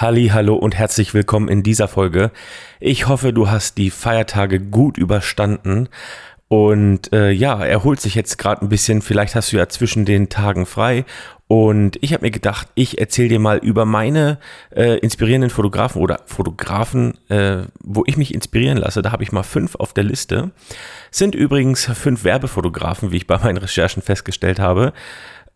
Halli, hallo und herzlich willkommen in dieser Folge. Ich hoffe, du hast die Feiertage gut überstanden und äh, ja, erholt sich jetzt gerade ein bisschen. Vielleicht hast du ja zwischen den Tagen frei. Und ich habe mir gedacht, ich erzähle dir mal über meine äh, inspirierenden Fotografen oder Fotografen, äh, wo ich mich inspirieren lasse. Da habe ich mal fünf auf der Liste. Sind übrigens fünf Werbefotografen, wie ich bei meinen Recherchen festgestellt habe.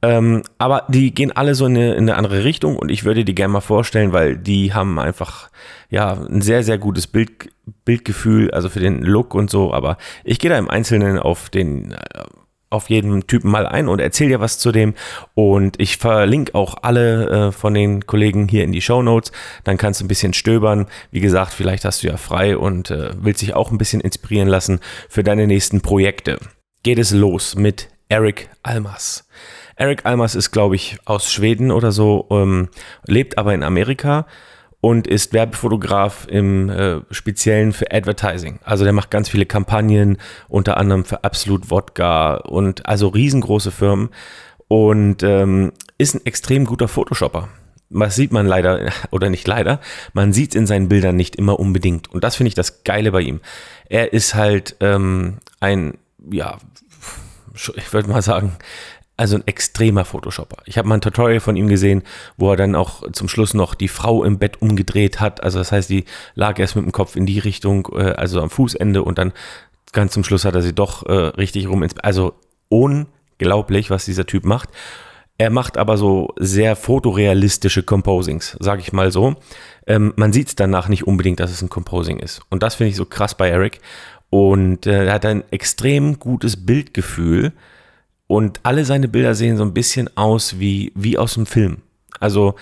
Ähm, aber die gehen alle so in eine, in eine, andere Richtung und ich würde die gerne mal vorstellen, weil die haben einfach ja ein sehr, sehr gutes Bild, Bildgefühl, also für den Look und so. Aber ich gehe da im Einzelnen auf den äh, auf jeden Typen mal ein und erzähle dir was zu dem. Und ich verlinke auch alle äh, von den Kollegen hier in die Show Notes. Dann kannst du ein bisschen stöbern. Wie gesagt, vielleicht hast du ja frei und äh, willst dich auch ein bisschen inspirieren lassen für deine nächsten Projekte. Geht es los mit Eric Almas. Eric Almers ist, glaube ich, aus Schweden oder so, ähm, lebt aber in Amerika und ist Werbefotograf im äh, Speziellen für Advertising. Also der macht ganz viele Kampagnen, unter anderem für Absolut Wodka und also riesengroße Firmen und ähm, ist ein extrem guter Photoshopper. Was sieht man leider, oder nicht leider, man sieht in seinen Bildern nicht immer unbedingt. Und das finde ich das Geile bei ihm. Er ist halt ähm, ein, ja, ich würde mal sagen, also ein extremer Photoshopper. Ich habe mal ein Tutorial von ihm gesehen, wo er dann auch zum Schluss noch die Frau im Bett umgedreht hat. Also das heißt, die lag erst mit dem Kopf in die Richtung, äh, also am Fußende und dann ganz zum Schluss hat er sie doch äh, richtig rum ins Also unglaublich, was dieser Typ macht. Er macht aber so sehr fotorealistische Composings, sage ich mal so. Ähm, man sieht es danach nicht unbedingt, dass es ein Composing ist. Und das finde ich so krass bei Eric. Und äh, er hat ein extrem gutes Bildgefühl und alle seine Bilder sehen so ein bisschen aus wie, wie aus einem Film. Also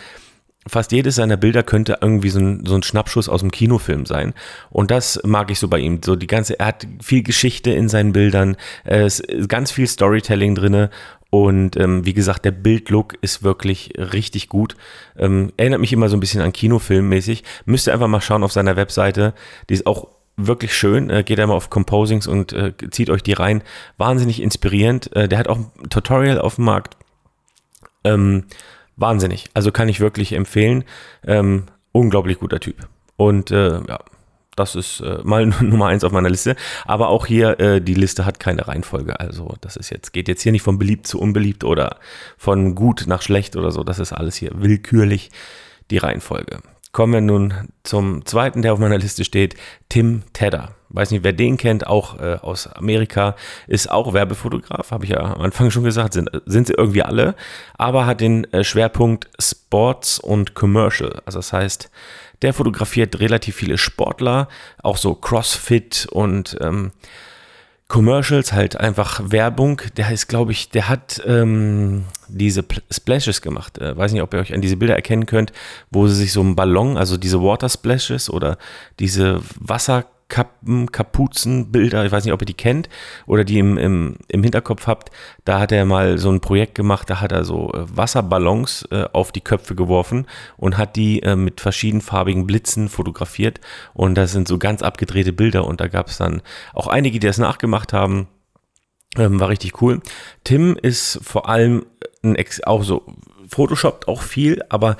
fast jedes seiner Bilder könnte irgendwie so ein, so ein Schnappschuss aus einem Kinofilm sein. Und das mag ich so bei ihm. So die ganze, er hat viel Geschichte in seinen Bildern, es ist ganz viel Storytelling drinne. Und ähm, wie gesagt, der Bildlook ist wirklich richtig gut. Ähm, erinnert mich immer so ein bisschen an Kinofilm mäßig. Müsst ihr einfach mal schauen auf seiner Webseite. Die ist auch wirklich schön. Äh, geht einmal auf Composings und äh, zieht euch die rein. Wahnsinnig inspirierend. Äh, der hat auch ein Tutorial auf dem Markt. Ähm, wahnsinnig. Also kann ich wirklich empfehlen. Ähm, unglaublich guter Typ. Und äh, ja, das ist äh, mal Nummer eins auf meiner Liste. Aber auch hier, äh, die Liste hat keine Reihenfolge. Also das ist jetzt, geht jetzt hier nicht von beliebt zu unbeliebt oder von gut nach schlecht oder so. Das ist alles hier willkürlich die Reihenfolge. Kommen wir nun zum zweiten, der auf meiner Liste steht, Tim Tedder. Weiß nicht, wer den kennt, auch äh, aus Amerika, ist auch Werbefotograf, habe ich ja am Anfang schon gesagt, sind, sind sie irgendwie alle, aber hat den äh, Schwerpunkt Sports und Commercial. Also das heißt, der fotografiert relativ viele Sportler, auch so CrossFit und ähm, Commercials, halt einfach Werbung. Der heißt, glaube ich, der hat ähm, diese Splashes gemacht. Äh, weiß nicht, ob ihr euch an diese Bilder erkennen könnt, wo sie sich so einen Ballon, also diese Water Splashes oder diese Wasser Kappen, Kapuzenbilder, ich weiß nicht, ob ihr die kennt oder die im, im, im Hinterkopf habt. Da hat er mal so ein Projekt gemacht, da hat er so äh, Wasserballons äh, auf die Köpfe geworfen und hat die äh, mit verschiedenfarbigen Blitzen fotografiert. Und das sind so ganz abgedrehte Bilder und da gab es dann auch einige, die das nachgemacht haben. Ähm, war richtig cool. Tim ist vor allem ein Ex auch so, Photoshoppt auch viel, aber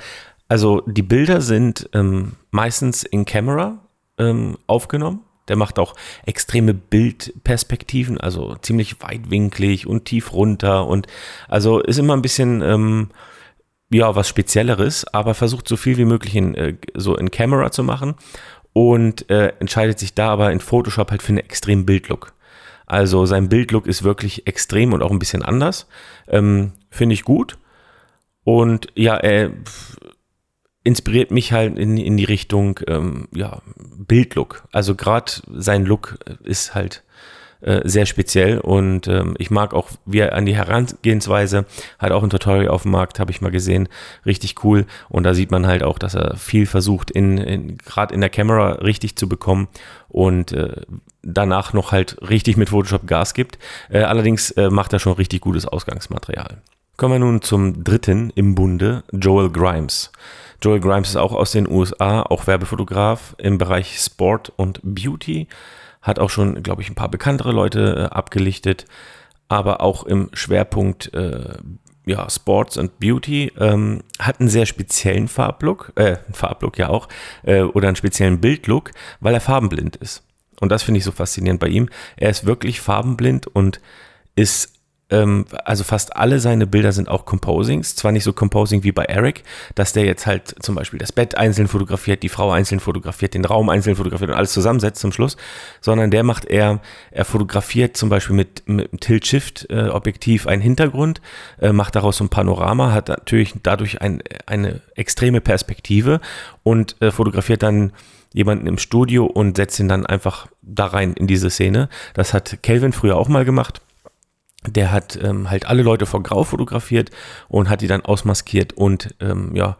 also die Bilder sind ähm, meistens in Camera, ähm, aufgenommen. Der macht auch extreme Bildperspektiven, also ziemlich weitwinklig und tief runter und also ist immer ein bisschen ähm, ja was Spezielleres, aber versucht so viel wie möglich in äh, so in Camera zu machen und äh, entscheidet sich da aber in Photoshop halt für einen extremen Bildlook. Also sein Bildlook ist wirklich extrem und auch ein bisschen anders. Ähm, Finde ich gut. Und ja, er inspiriert mich halt in, in die Richtung ähm, ja, Bildlook. Also gerade sein Look ist halt äh, sehr speziell und ähm, ich mag auch, wie er an die Herangehensweise, hat auch ein Tutorial auf dem Markt, habe ich mal gesehen, richtig cool und da sieht man halt auch, dass er viel versucht, in, in gerade in der Kamera richtig zu bekommen und äh, danach noch halt richtig mit Photoshop Gas gibt. Äh, allerdings äh, macht er schon richtig gutes Ausgangsmaterial. Kommen wir nun zum dritten im Bunde, Joel Grimes. Joel Grimes ist auch aus den USA, auch Werbefotograf im Bereich Sport und Beauty. Hat auch schon, glaube ich, ein paar bekanntere Leute äh, abgelichtet, aber auch im Schwerpunkt äh, ja, Sports and Beauty, ähm, hat einen sehr speziellen Farblook, äh, Farblook ja auch, äh, oder einen speziellen Bildlook, weil er farbenblind ist. Und das finde ich so faszinierend bei ihm. Er ist wirklich farbenblind und ist ähm, also fast alle seine Bilder sind auch Composings. Zwar nicht so Composing wie bei Eric, dass der jetzt halt zum Beispiel das Bett einzeln fotografiert, die Frau einzeln fotografiert, den Raum einzeln fotografiert und alles zusammensetzt zum Schluss, sondern der macht eher, er fotografiert zum Beispiel mit, mit Tilt-Shift-Objektiv einen Hintergrund, äh, macht daraus so ein Panorama, hat natürlich dadurch ein, eine extreme Perspektive und äh, fotografiert dann jemanden im Studio und setzt ihn dann einfach da rein in diese Szene. Das hat Kelvin früher auch mal gemacht der hat ähm, halt alle Leute vor Grau fotografiert und hat die dann ausmaskiert und ähm, ja,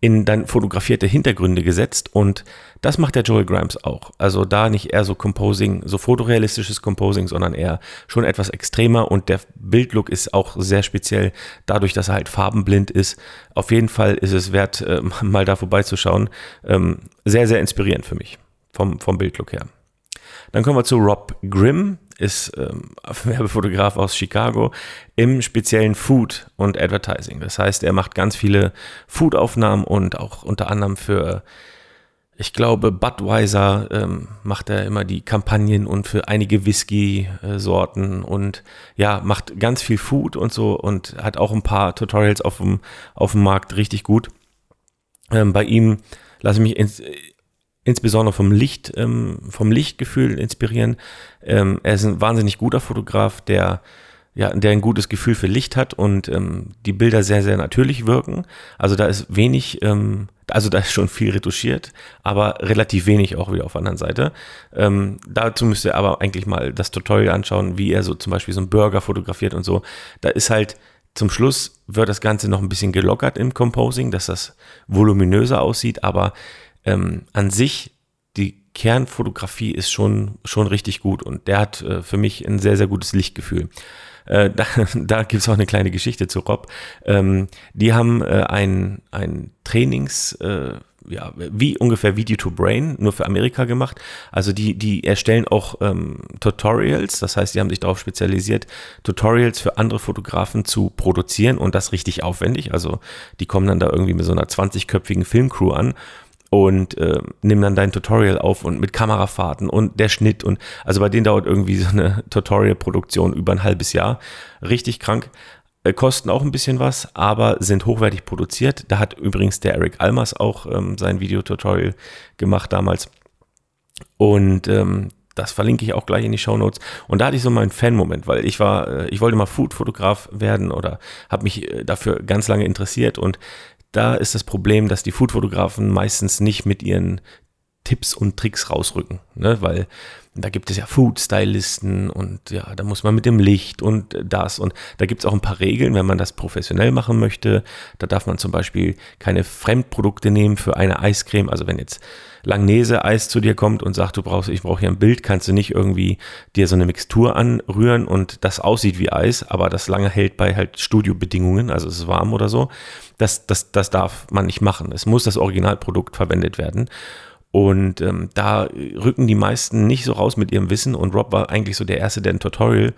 in dann fotografierte Hintergründe gesetzt und das macht der Joel Grimes auch. Also da nicht eher so Composing, so fotorealistisches Composing, sondern eher schon etwas extremer und der Bildlook ist auch sehr speziell dadurch, dass er halt farbenblind ist. Auf jeden Fall ist es wert, äh, mal da vorbeizuschauen. Ähm, sehr, sehr inspirierend für mich vom, vom Bildlook her. Dann kommen wir zu Rob Grimm, ist ähm, Werbefotograf aus Chicago im speziellen Food und Advertising. Das heißt, er macht ganz viele Food-Aufnahmen und auch unter anderem für, ich glaube, Budweiser ähm, macht er immer die Kampagnen und für einige Whisky-Sorten und ja, macht ganz viel Food und so und hat auch ein paar Tutorials auf dem, auf dem Markt richtig gut. Ähm, bei ihm lasse ich mich ins, insbesondere vom Licht, ähm, vom Lichtgefühl inspirieren. Ähm, er ist ein wahnsinnig guter Fotograf, der ja, der ein gutes Gefühl für Licht hat und ähm, die Bilder sehr, sehr natürlich wirken. Also da ist wenig, ähm, also da ist schon viel retuschiert, aber relativ wenig auch wieder auf der anderen Seite. Ähm, dazu müsst ihr aber eigentlich mal das Tutorial anschauen, wie er so zum Beispiel so einen Burger fotografiert und so. Da ist halt zum Schluss wird das Ganze noch ein bisschen gelockert im Composing, dass das voluminöser aussieht, aber ähm, an sich, die Kernfotografie ist schon, schon richtig gut und der hat äh, für mich ein sehr, sehr gutes Lichtgefühl. Äh, da da gibt es auch eine kleine Geschichte zu Rob. Ähm, die haben äh, ein, ein Trainings, äh, ja, wie ungefähr Video to Brain, nur für Amerika gemacht. Also die, die erstellen auch ähm, Tutorials, das heißt, die haben sich darauf spezialisiert, Tutorials für andere Fotografen zu produzieren und das richtig aufwendig. Also die kommen dann da irgendwie mit so einer 20-köpfigen Filmcrew an und äh, nimm dann dein Tutorial auf und mit Kamerafahrten und der Schnitt und also bei denen dauert irgendwie so eine Tutorial-Produktion über ein halbes Jahr. Richtig krank. Äh, kosten auch ein bisschen was, aber sind hochwertig produziert. Da hat übrigens der Eric Almers auch ähm, sein Videotutorial gemacht damals. Und ähm, das verlinke ich auch gleich in die Show Notes. Und da hatte ich so meinen Fan-Moment, weil ich war, äh, ich wollte mal Food-Fotograf werden oder habe mich äh, dafür ganz lange interessiert und da ist das Problem, dass die Foodfotografen meistens nicht mit ihren Tipps und Tricks rausrücken, ne? weil da gibt es ja Food-Stylisten und ja, da muss man mit dem Licht und das und da gibt es auch ein paar Regeln, wenn man das professionell machen möchte. Da darf man zum Beispiel keine Fremdprodukte nehmen für eine Eiscreme. Also wenn jetzt Langnese-Eis zu dir kommt und sagt, du brauchst, ich brauche hier ein Bild, kannst du nicht irgendwie dir so eine Mixtur anrühren und das aussieht wie Eis, aber das lange hält bei halt Studiobedingungen, also es ist warm oder so. Das, das, das darf man nicht machen. Es muss das Originalprodukt verwendet werden. Und ähm, da rücken die meisten nicht so raus mit ihrem Wissen. Und Rob war eigentlich so der Erste, der ein Tutorial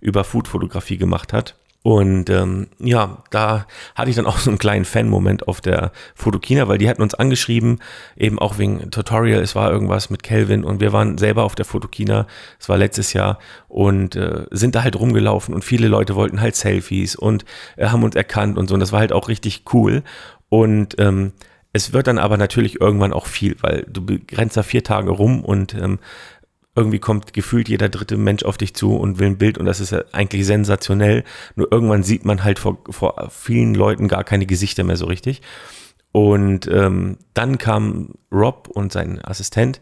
über Food-Fotografie gemacht hat. Und ähm, ja, da hatte ich dann auch so einen kleinen Fan-Moment auf der Fotokina, weil die hatten uns angeschrieben, eben auch wegen Tutorial, es war irgendwas mit Kelvin und wir waren selber auf der Fotokina, es war letztes Jahr. Und äh, sind da halt rumgelaufen und viele Leute wollten halt Selfies und äh, haben uns erkannt und so. Und das war halt auch richtig cool. Und ähm, es wird dann aber natürlich irgendwann auch viel, weil du begrenzt da vier Tage rum und ähm, irgendwie kommt gefühlt jeder dritte Mensch auf dich zu und will ein Bild und das ist ja eigentlich sensationell. Nur irgendwann sieht man halt vor, vor vielen Leuten gar keine Gesichter mehr so richtig. Und ähm, dann kam Rob und sein Assistent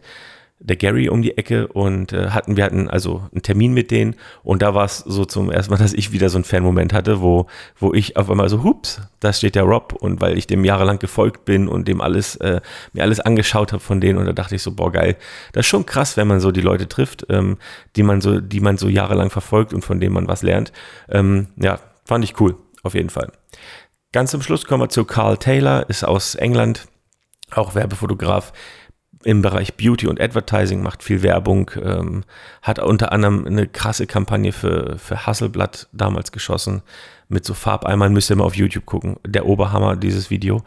der Gary um die Ecke und äh, hatten, wir hatten also einen Termin mit denen und da war es so zum ersten Mal, dass ich wieder so einen Fan-Moment hatte, wo, wo ich auf einmal so, hups, da steht der Rob und weil ich dem jahrelang gefolgt bin und dem alles, äh, mir alles angeschaut habe von denen und da dachte ich so, boah, geil, das ist schon krass, wenn man so die Leute trifft, ähm, die man so, die man so jahrelang verfolgt und von denen man was lernt. Ähm, ja, fand ich cool, auf jeden Fall. Ganz zum Schluss kommen wir zu Carl Taylor, ist aus England, auch Werbefotograf im Bereich Beauty und Advertising, macht viel Werbung, ähm, hat unter anderem eine krasse Kampagne für, für Hasselblatt damals geschossen, mit so Farbeimern, müsst ihr mal auf YouTube gucken, der Oberhammer, dieses Video.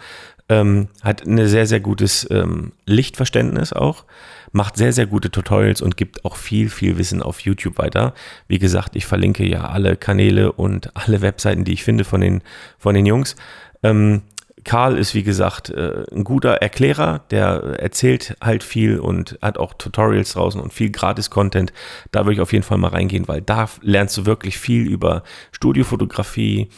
Ähm, hat ein sehr, sehr gutes ähm, Lichtverständnis auch, macht sehr, sehr gute Tutorials und gibt auch viel, viel Wissen auf YouTube weiter. Wie gesagt, ich verlinke ja alle Kanäle und alle Webseiten, die ich finde von den, von den Jungs. Ähm, Karl ist, wie gesagt, äh, ein guter Erklärer, der erzählt halt viel und hat auch Tutorials draußen und viel Gratis-Content. Da würde ich auf jeden Fall mal reingehen, weil da lernst du wirklich viel über Studiofotografie,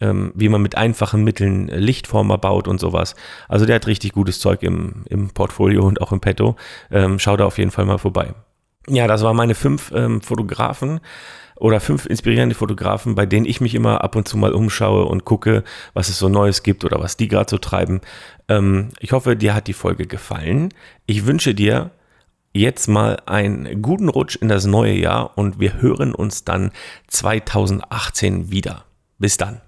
ähm, wie man mit einfachen Mitteln Lichtformer baut und sowas. Also der hat richtig gutes Zeug im, im Portfolio und auch im Petto. Ähm, schau da auf jeden Fall mal vorbei. Ja, das waren meine fünf ähm, Fotografen oder fünf inspirierende Fotografen, bei denen ich mich immer ab und zu mal umschaue und gucke, was es so Neues gibt oder was die gerade so treiben. Ähm, ich hoffe, dir hat die Folge gefallen. Ich wünsche dir jetzt mal einen guten Rutsch in das neue Jahr und wir hören uns dann 2018 wieder. Bis dann.